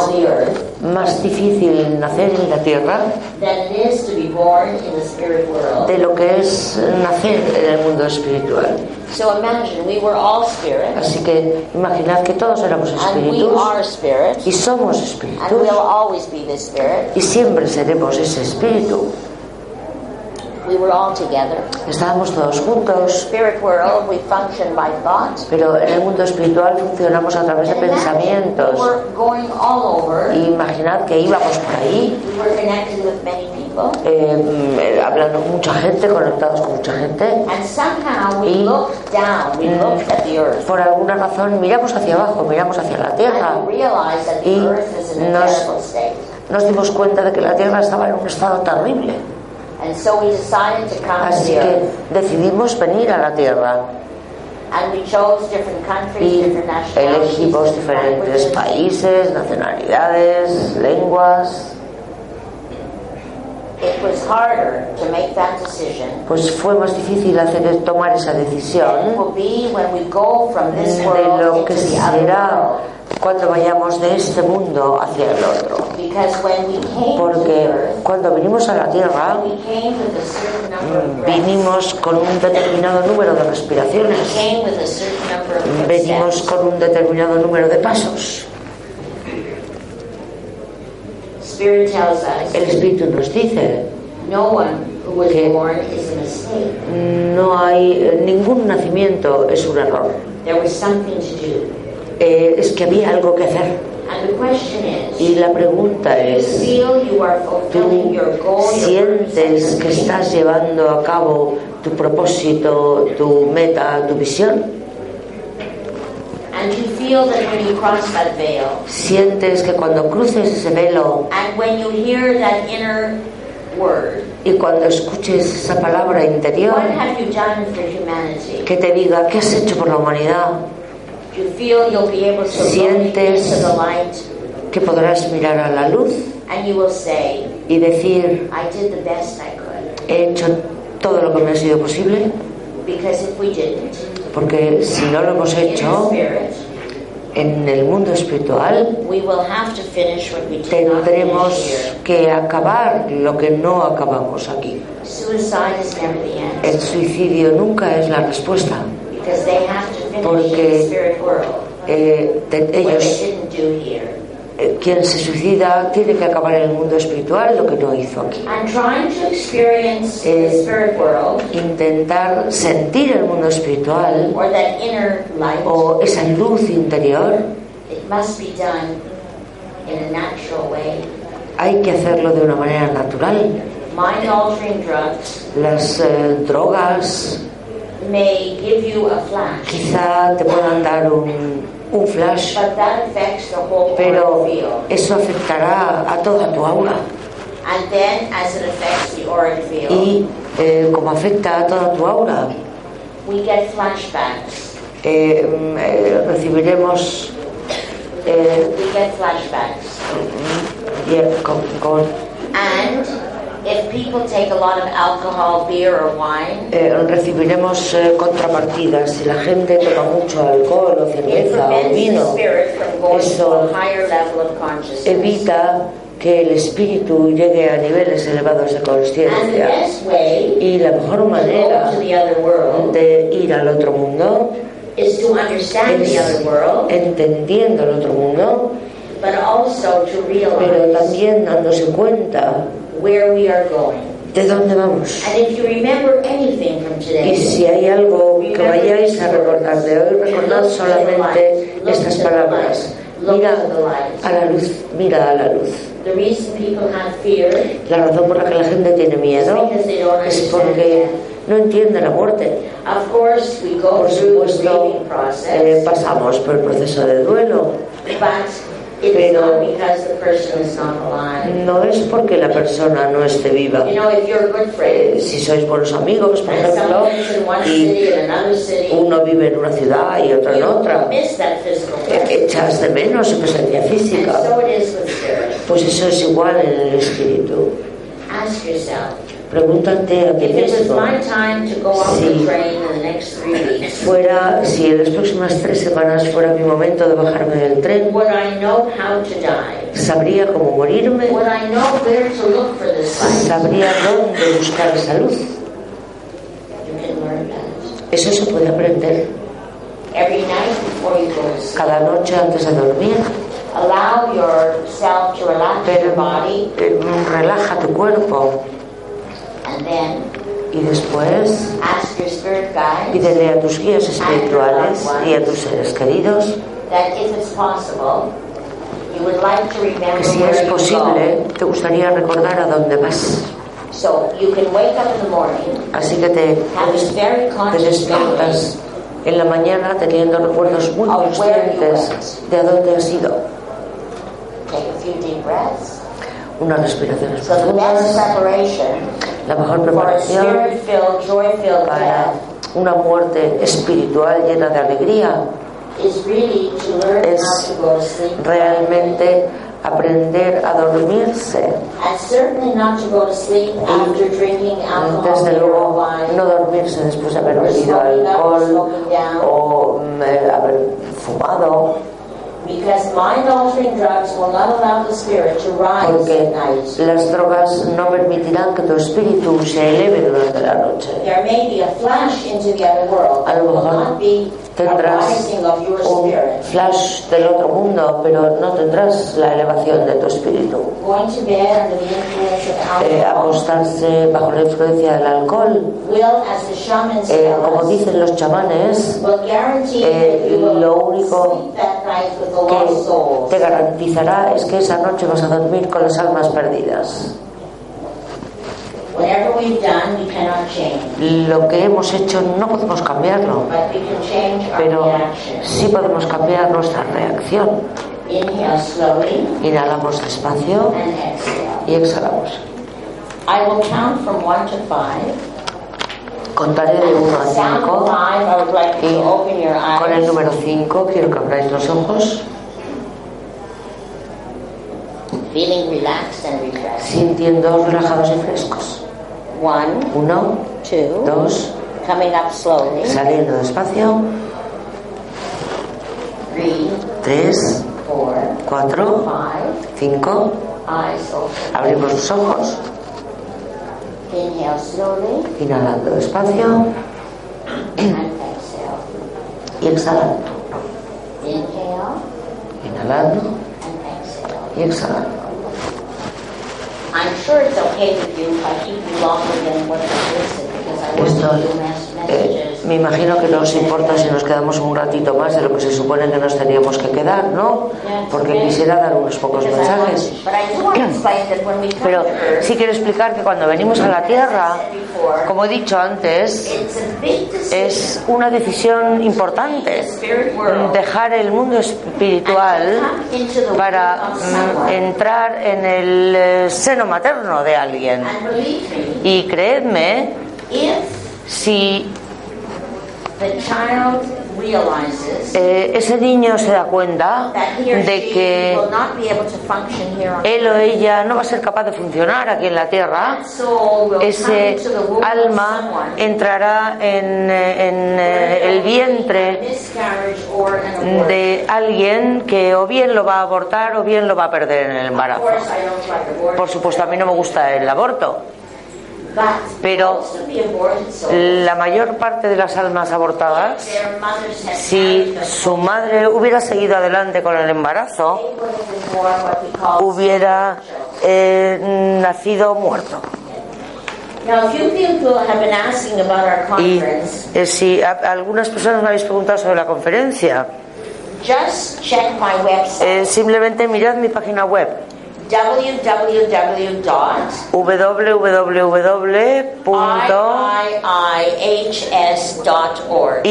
más difícil nacer en la tierra than it is to be born in the spirit world. de lo que es nacer en el mundo espiritual. So imagine we were all spirit, Así que imaginad que todos éramos espíritus y somos espíritus we'll always be the spirit. y siempre seremos ese espíritu. We were all together. Estábamos todos juntos, Spirit world, we function by thought. pero en el mundo espiritual funcionamos a través de we pensamientos. were going all over. Y imaginad que íbamos por ahí We were connected with many people. people. eh, mm, hablando con mucha gente, conectados con mucha gente. And somehow we Y- looked down, we looked at the earth. Por alguna razón miramos hacia abajo, miramos hacia la tierra. Y nos-. Nos dimos cuenta de que la tierra estaba en un estado terrible. Así que decidimos venir a la tierra And we chose different countries, y different nationalities, elegimos diferentes languages. países, nacionalidades, lenguas. It was harder to make that decision Pues fue más difícil hacer tomar esa decisión will be when we go from this de world lo que the other será. Cuando vayamos de este mundo hacia el otro. Because when we came to Porque cuando vinimos a la tierra, breaths. vinimos con un determinado número de respiraciones, venimos con un determinado número de pasos. El Espíritu nos dice, Que- born is a mistake. no hay eh, ningún nacimiento es un error. Eh, es que había algo que hacer. Y la pregunta es, ¿tú sientes que estás llevando a cabo tu propósito, tu meta, tu visión? ¿Sientes que cuando cruces ese velo y cuando escuches esa palabra interior que te diga qué has hecho por la humanidad, Sientes- que podrás mirar a la luz and you will say, y decir, I did the best I could. he hecho todo lo que me ha sido posible? Porque si no lo hemos in the hecho en el mundo espiritual, we will have to finish what we did not finish tendremos que acabar lo que no acabamos aquí. Suicide is never the El suicidio nunca es la respuesta. Porque- Eh, te- ellos, eh, quien se suicida, tiene que acabar en el mundo espiritual lo que no hizo aquí. Eh, Intentar sentir el mundo espiritual o esa luz interior, it must be done in a natural way. hay que hacerlo de una manera natural. Las eh, drogas may give you a flash, quizá te puedan dar un, un flash, but that affects the whole pero field. eso afectará a toda tu aura. And then, as it affects the auric field, Y eh, como afecta a toda tu aura, we get flashbacks. eh, mm, eh, recibiremos We get flashbacks. con- And if people take a lot of alcohol, beer, or wine, eh, recibiremos eh, contrapartidas. Si la gente toma mucho alcohol o cerveza o vino, Eso evita que el espíritu llegue a niveles elevados de conciencia. Y la mejor manera de ir al otro mundo is to understand the es other world, entendiendo el otro mundo, but also to pero también dándose cuenta where we are going. de dónde vamos. And if you remember anything from Y today, si hay algo que vayáis a recordar de hoy, recordad solamente estas palabras. Mira a la luz, mira a la luz. the reason people have fear La razón por la que la gente tiene miedo because they don't es understand porque no entiende la muerte. Of course, we go Por supuesto, eh, pasamos por el proceso de duelo. Pero- not because the person is not alive. No es porque la persona no esté viva. You know, if you're good Eh, friends, si sois buenos amigos, por ejemplo, y city and another city, uno vive en una ciudad y otro en otra, miss that physical presence. echas de menos su presencia física. Pues eso es igual en el espíritu. Pregúntate a ti mismo. weeks, Fuera, si en las próximas tres semanas fuera mi momento de bajarme del tren, sabría cómo morirme, sabría dónde buscar that. Eso se puede aprender Every night before you go to sleep, cada noche antes de dormir. allow yourself to relax your body relaja tu cuerpo y después ask your spirit guides pídele a tus guías espirituales y a tus seres queridos that if it's possible, you would like to remember que si es posible te gustaría recordar a dónde vas. So you can wake up in the morning Así que te, te despiertas en la mañana teniendo recuerdos muy conscientes de a dónde has ido. Take a few deep breaths. Unas respiraciones So the best profundas, preparation la mejor preparación para una muerte espiritual llena de alegría is really to learn Es realmente aprender a dormirse. Alcohol, Desde luego, no dormirse después de haber bebido alcohol o mm, eh, haber fumado, porque las drogas no permitirán que tu espíritu se eleve durante la noche. There may be a flash into the other world, A but lo mejor not be a Tendrás un flash del otro mundo, pero no tendrás la elevación de tu espíritu. Going to bed under the influence of Eh, alcohol acostarse bajo la influencia del alcohol, will, as the shamans eh, como dicen los chamanes, will guarantee eh, lo único que te garantizará es que esa noche vas a dormir con las almas perdidas. Lo que hemos hecho no podemos cambiarlo, pero sí podemos cambiar nuestra reacción. Inhalamos despacio y exhalamos. I will count from one to five. Contaré de 1 a Sound 5 five, I would like you y to open your con el número 5 quiero que abráis los ojos sintiendo relajados y frescos. One, 1, two, 2, coming up slowly. saliendo despacio, Three, 3, four, 4, five. 5, Eyes open. abrimos los ojos, Inhale slowly inhalando despacio and exhale. y exhalando. Inhale Inhalando and exhale. y exhalando. I'm sure it's okay with you if I keep you longer than what I listed because I want to do mes- eh, me imagino que no os importa si nos quedamos un ratito más de lo que se supone que nos teníamos que quedar, ¿no? Porque quisiera dar unos pocos mensajes. Pero sí quiero explicar que cuando venimos a la Tierra, como he dicho antes, es una decisión importante dejar el mundo espiritual para mm, entrar en el eh, seno materno de alguien. Y creedme, si the child realizes eh, ese niño se da cuenta de que él o ella no va a ser capaz de funcionar aquí en la Tierra, ese alma entrará en, eh, en, eh, el vientre de alguien que o bien lo va a abortar o bien lo va a perder en el embarazo. Por supuesto, a mí no me gusta el aborto, pero la mayor parte de las almas abortadas, si su madre hubiera seguido adelante con el embarazo, hubiera eh, nacido muerto. Y eh, si a- algunas personas me habéis preguntado sobre la conferencia, eh, simplemente mirad mi página web www.iihs.org.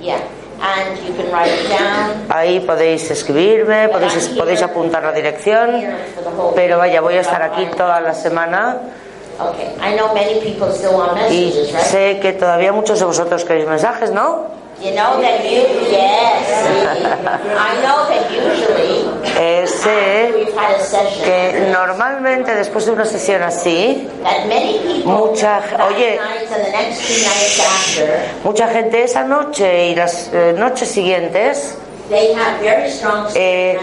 Yeah, and you can write it down. Ahí podéis escribirme, podéis, podéis apuntar la dirección, pero vaya, voy a estar aquí toda la semana Okay, I know many people still want y messages, right? sé que todavía muchos de vosotros queréis mensajes, ¿no? You know that you, yes, I know that usually Eh, sé we've had a session que normalmente después de una sesión así, that many people Mucha- oye. night and the next two nights after mucha gente esa noche y las eh, noches siguientes they have very strong eh,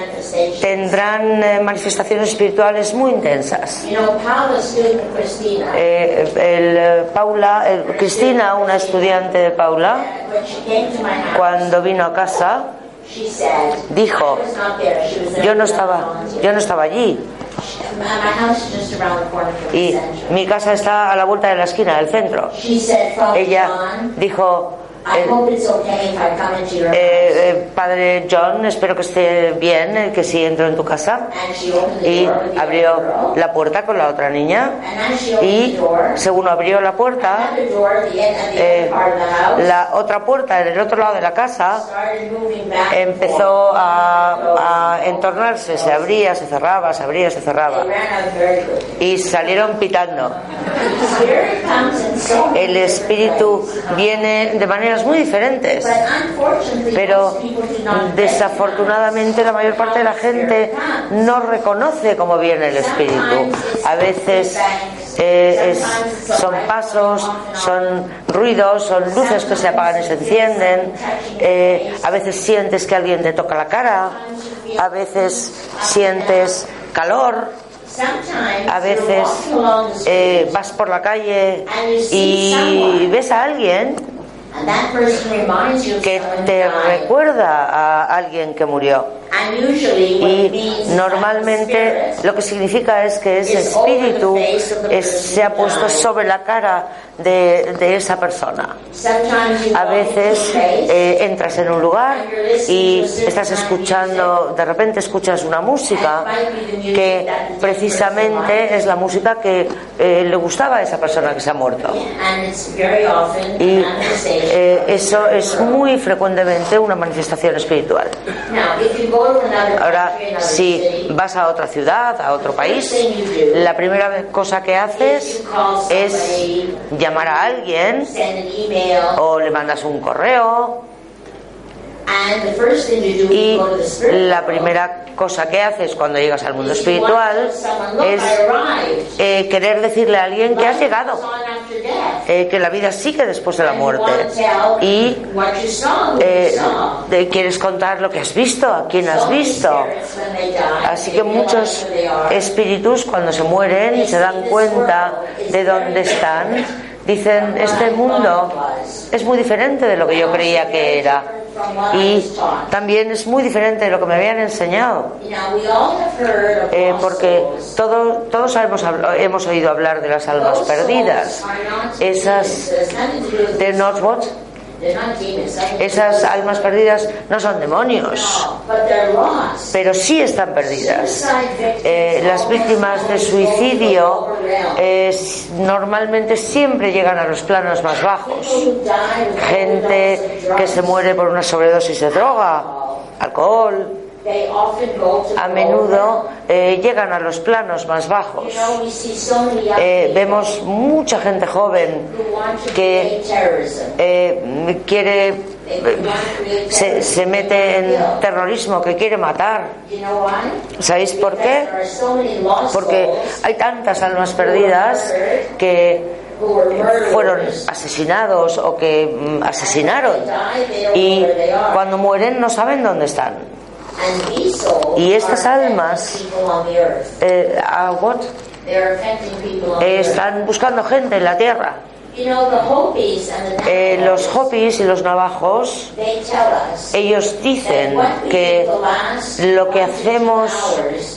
tendrán eh, manifestaciones espirituales muy intensas. You know, Paula's student Christina, Eh, el, eh, Paula, eh, Cristina, una estudiante de Paula, cuando vino a casa, dijo, yo no estaba, yo no estaba allí. Y mi casa está a la vuelta de la esquina del centro. Ella dijo, I hope it's okay if I come into your Eh, eh, padre John, espero que esté bien, eh, que sí entro en tu casa. Y abrió la puerta con la otra niña. Y según abrió la puerta, eh, la otra puerta en el otro lado de la casa empezó a, a entornarse, se abría, se cerraba, se abría, se cerraba. Y salieron pitando. El espíritu viene de maneras muy diferentes. Pero desafortunadamente la mayor parte de la gente no reconoce cómo viene el espíritu. A veces eh, es- son pasos, son ruidos, son luces que se apagan y se encienden. Eh, a veces sientes que alguien te toca la cara. A veces sientes calor. A veces eh, vas por la calle y ves a alguien and that person reminds you of que someone te who died. recuerda a alguien que murió. Y normalmente lo que significa es que ese espíritu es- se ha puesto sobre la cara de, de esa persona. A veces eh, entras en un lugar y estás escuchando, de repente escuchas una música que precisamente es la música que eh, le gustaba a esa persona que se ha muerto. Y eh, eso es muy frecuentemente una manifestación espiritual. Ahora, si vas a otra ciudad, a otro país, la primera cosa que haces es llamar a alguien o le mandas un correo and the first thing you do when y la primera cosa que haces cuando llegas al mundo espiritual tell someone, "Look, es I arrived." eh, querer decirle a alguien que has llegado, eh, que la vida sigue después de la muerte. y eh, quieres contar lo que has visto, a quién has visto. Así que muchos espíritus cuando se mueren se dan cuenta de dónde están, dicen, este mundo es muy diferente de lo que yo creía que era. Y también es muy diferente de lo que me habían enseñado. Eh, porque todo- todos hemos, hemos oído hablar de las almas perdidas. Esas, they're not? Esas almas perdidas no son demonios, pero sí están perdidas. Eh, las víctimas de suicidio eh, normalmente siempre llegan a los planos más bajos. Gente que se muere por una sobredosis de droga, alcohol, a menudo eh, llegan a los planos más bajos. Eh, vemos mucha gente joven que eh, quiere se, se mete en terrorismo, que quiere matar. ¿Sabéis por qué? Porque hay tantas almas perdidas que fueron asesinados o que mm, asesinaron y cuando mueren no saben dónde están. Y estas almas eh, ¿a what? Eh, están buscando gente en la tierra. Eh, los Hopis y los navajos, ellos dicen que lo que hacemos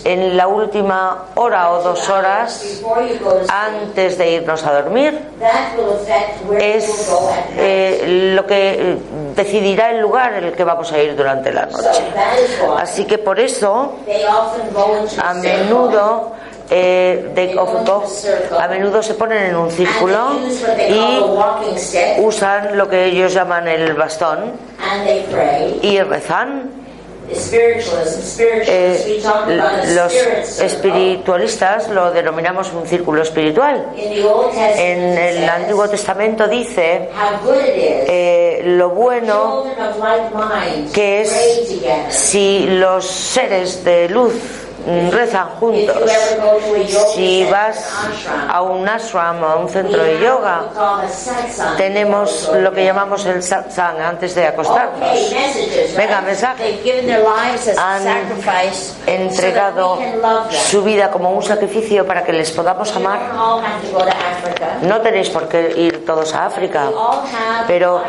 en la última hora o dos horas antes de irnos a dormir es eh, lo que decidirá el lugar en el que vamos a ir durante la noche. Así que por eso, a menudo, eh, often go- a menudo se ponen en un círculo y usan lo que ellos llaman el bastón y rezan. Eh, los espiritualistas lo denominamos un círculo espiritual. En el Antiguo Testamento dice eh, lo bueno que es si los seres de luz rezan juntos. Si vas a un ashram o a un centro de yoga, tenemos lo que llamamos el satsang antes de acostarnos. Venga, mensaje. Han entregado su vida como un sacrificio para que les podamos amar. No tenéis por qué ir todos a África, pero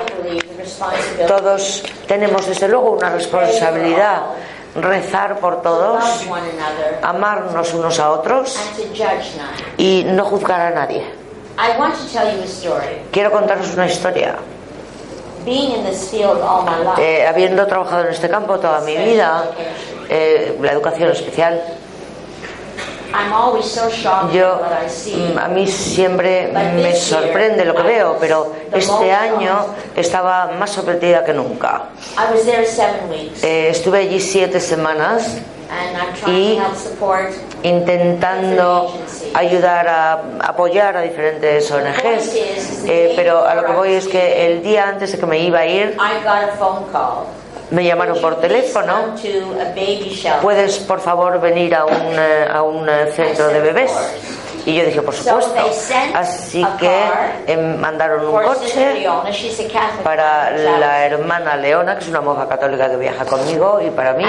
todos tenemos desde luego una responsabilidad, rezar por to todos, amarnos unos a otros y no juzgar a nadie. I want to tell you a story. Quiero contaros una historia. Eh, habiendo trabajado en este campo toda mi vida, eh, la educación especial, yo, mm, a mí siempre me sorprende lo que veo, pero este año estaba más sorprendida que nunca. I was there seven weeks, Eh, estuve allí siete semanas y- to help support. intentando ayudar a apoyar a diferentes ONGs, Eh, pero a lo que voy es que el día antes de que me iba a ir, Me llamaron por teléfono. ¿Puedes, por favor, venir a un, eh, a un eh, centro de bebés? Y yo dije, por supuesto. Así que eh, mandaron un coche para la hermana Leona, que es una monja católica que viaja conmigo, y para mí.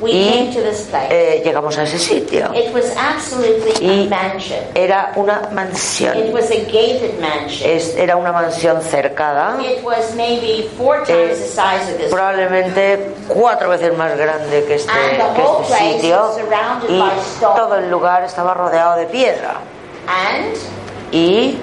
We Y came to this place. eh, llegamos a ese sitio. It was absolutely Y a mansion. era una It mansión. was a gated mansion. Es- era una mansión cercada, It was maybe four times the size of this. probablemente cuatro veces más grande que este, And the que whole este place sitio. was surrounded Y by stone. todo el lugar estaba rodeado de piedra. And Y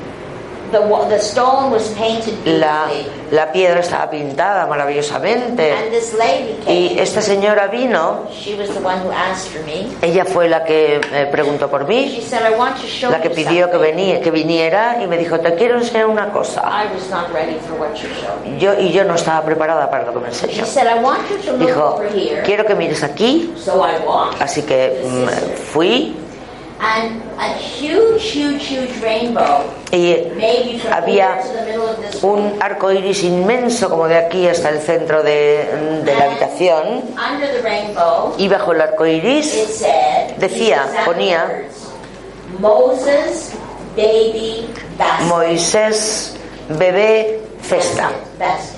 the stone was painted la, la piedra estaba pintada maravillosamente. And this lady Y came. esta señora vino, She was the one who asked for me. ella fue la que eh, preguntó por She mí, said, "I want to show la que pidió que, something." vení- que viniera y me dijo, te quiero enseñar una cosa. I was not ready for what you showed. Yo, y yo no estaba preparada para lo que me She enseñó. said, "I want you to look Dijo, over here." quiero que mires aquí. So I walked. Así que mm, fui And a huge, huge, huge rainbow, y maybe from Había here to the middle of this un arco iris inmenso como de aquí hasta el centro de, de la habitación. Under the rainbow, Y bajo el arco it iris said, Decía, ponía, Moses, baby, basket. Moisés, bebé, cesta. Basket.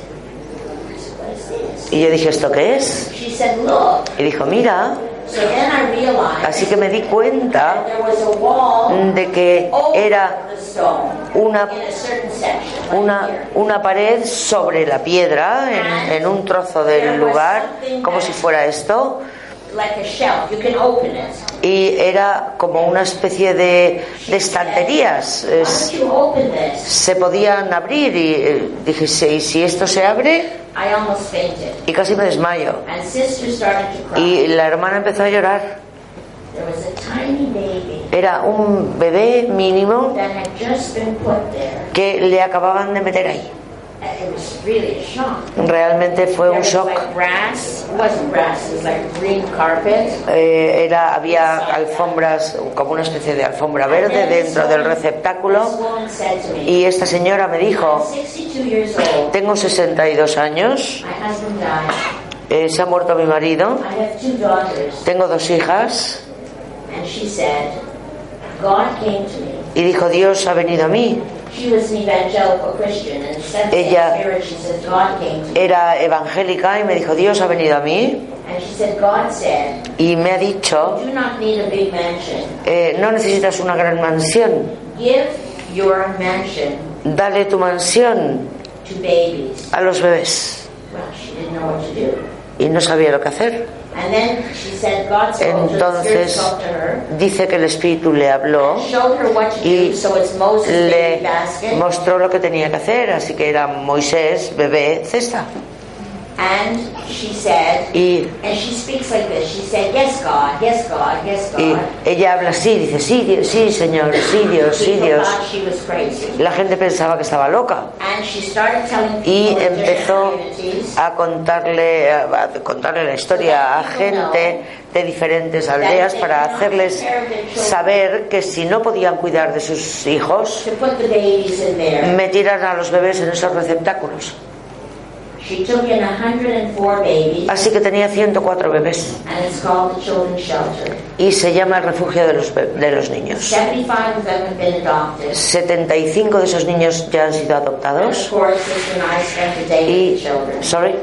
Y yo dije, ¿esto qué es? She said, look. Y dijo, mira. Así que me di cuenta de que era una, una, una pared sobre la piedra en, en un trozo del lugar, como si fuera esto. Like a shelf, you can open it. Y era como una especie de, de estanterías. Es- se podían abrir y eh, dije, ¿y si esto se abre? Y casi me desmayo. Y la hermana empezó a llorar. There was a tiny baby Era un bebé mínimo that had just been put there. que le acababan de meter ahí. And it was really a shock. Realmente fue un shock. like grass. It wasn't grass. It was like green carpet. Eh, era, había alfombras, como una especie de alfombra verde dentro del receptáculo. Y esta señora me dijo, 62 years old. tengo 62 años, My husband died. eh, se ha muerto mi marido, I have two daughters. tengo dos hijas. And she said, God came to me. Y dijo, Dios ha venido a mí. She was an evangelical Christian and said to Ella-. Era evangélica y me dijo, Dios ha venido a mí. And she said, God said, Y me ha dicho, eh, no necesitas una gran mansión, dale tu mansión a los bebés. Y no sabía lo que hacer. And then she said, God spoke to her, the Spirit Entonces dice que el Espíritu le habló y do. So it's Moses' baby le mostró lo que tenía que hacer, así que era Moisés, bebé, cesta. And she said, Y, and she speaks like this. She said, Yes, God, yes, God, yes, y God. ella habla así, dice, sí, Dios, sí, Señor, sí, Dios, sí, People Dios. thought she was crazy. La gente pensaba que estaba loca And she started telling y empezó a contarle, a contarle la historia a gente de diferentes aldeas para hacerles saber que si no podían cuidar de sus hijos, metieran a los bebés en esos receptáculos. She took in 104 babies, Así que tenía 104 bebés and it's called the Children's Shelter. y se llama el refugio de los, de los niños. 75 of them have been adopted. 75 de esos niños ya han sido And of adoptados course, day with y, the children. sorry,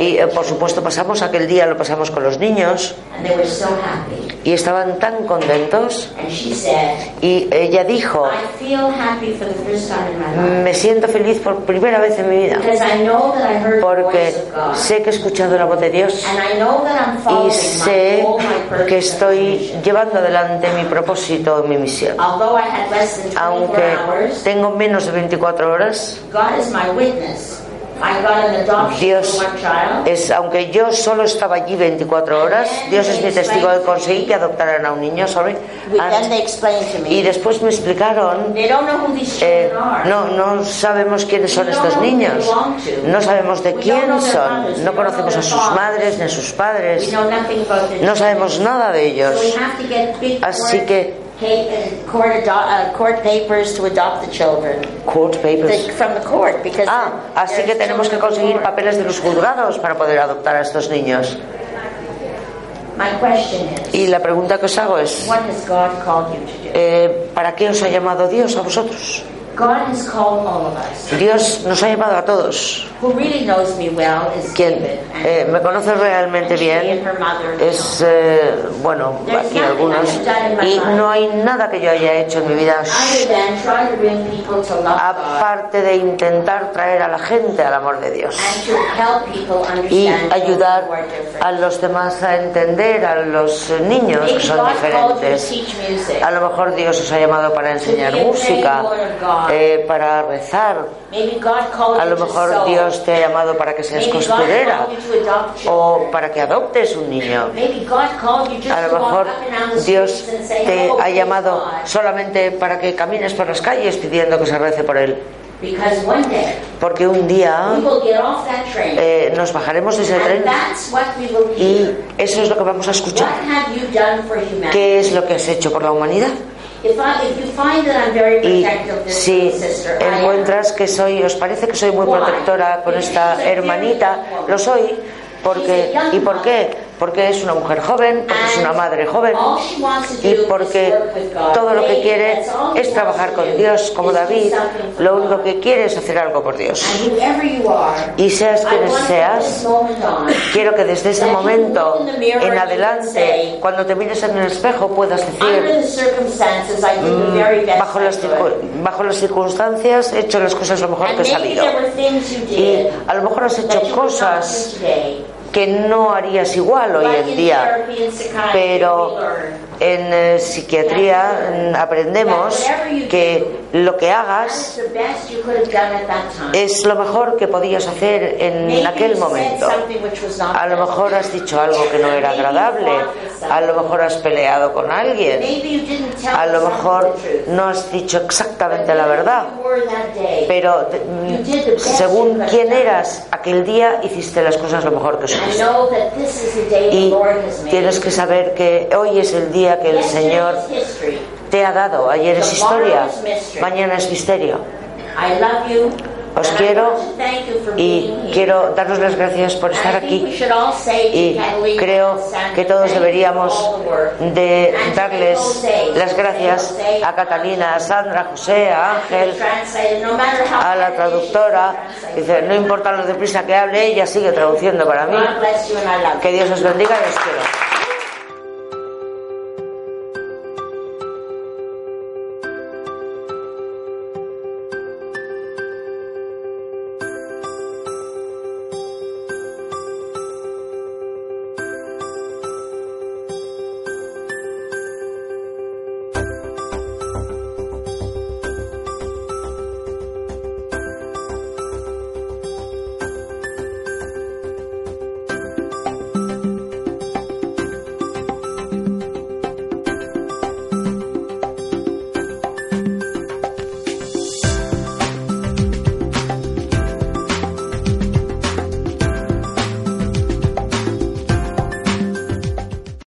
Y eh, por supuesto pasamos aquel día, lo pasamos con los niños And they were so happy. y estaban tan contentos And she said, y ella dijo, I feel happy for the first time in my life. me siento feliz por primera vez en mi vida Because I know that I heard the porque voice of God. sé que he escuchado la voz de Dios And I know that I'm y sé que estoy llevando adelante mi propósito mi misión. Although I had less than 24 Aunque tengo menos de 24 horas, Dios es, aunque yo solo estaba allí 24 horas, Dios es mi testigo de conseguir que adoptaran a un niño, sorry. Y después me explicaron, eh, no, no sabemos quiénes son estos niños, no sabemos de quién son, no conocemos a sus madres ni a sus padres, no sabemos nada de ellos. Así que- court, ado- uh, court papers to adopt the children Court papers. The- from the court because Ah, así que tenemos que conseguir papeles de los juzgados para poder adoptar a estos niños. My question is, Y la pregunta que os hago es, what has God called you to do? eh, ¿para qué os ha llamado Dios a vosotros? God has called all of us. Dios nos ha llamado a todos. Who really knows me well is Quien eh, me conoce realmente bien es, eh, bueno, aquí algunos, y no hay nada que yo haya hecho en mi vida. aparte de intentar traer a la gente al amor de Dios. y understand ayudar a los demás a entender a los niños que son diferentes. A lo mejor Dios os ha llamado para enseñar música, eh, para rezar. A lo mejor. Dios te ha llamado para que seas costurera o para que adoptes un niño. A lo mejor Dios te "Oh, ha llamado God." solamente para que camines por las calles pidiendo que se rece por él. Porque un día eh, nos bajaremos de ese tren y eso es lo que vamos a escuchar. ¿Qué es lo que has hecho por la humanidad? If, I, if you find that I'm very Y si encuentras que soy, os parece que soy muy protectora con esta hermanita, lo soy, porque ¿y por qué? Porque es una mujer joven, porque es una madre joven y porque todo lo que quiere es trabajar con Dios, como David. Lo único que quiere es hacer algo por Dios. Y seas quien seas, Quiero que desde ese momento en adelante, cuando te mires en el espejo, puedas decir, best bajo las, bajo circunstancias, he hecho las cosas lo mejor que he you Y a lo mejor has hecho cosas. Que no harías igual hoy en día. Pero en eh, psiquiatría aprendemos que lo que hagas es lo mejor que podías hacer en aquel momento. A lo mejor has dicho algo que no era agradable, a lo mejor has peleado con alguien, a lo mejor no has dicho exactamente la verdad, pero mm, según quién eras aquel día hiciste las cosas lo mejor que supiste. Y tienes que saber que hoy es el día que el Señor te ha dado. Ayer es historia, mañana es misterio. Os quiero y quiero daros las gracias por estar aquí. Y creo que todos deberíamos de darles las gracias a Catalina, a Sandra, a José, a Ángel, a la traductora. Dice, no importa lo deprisa que hable, ella sigue traduciendo para mí. Que Dios os bendiga y os quiero.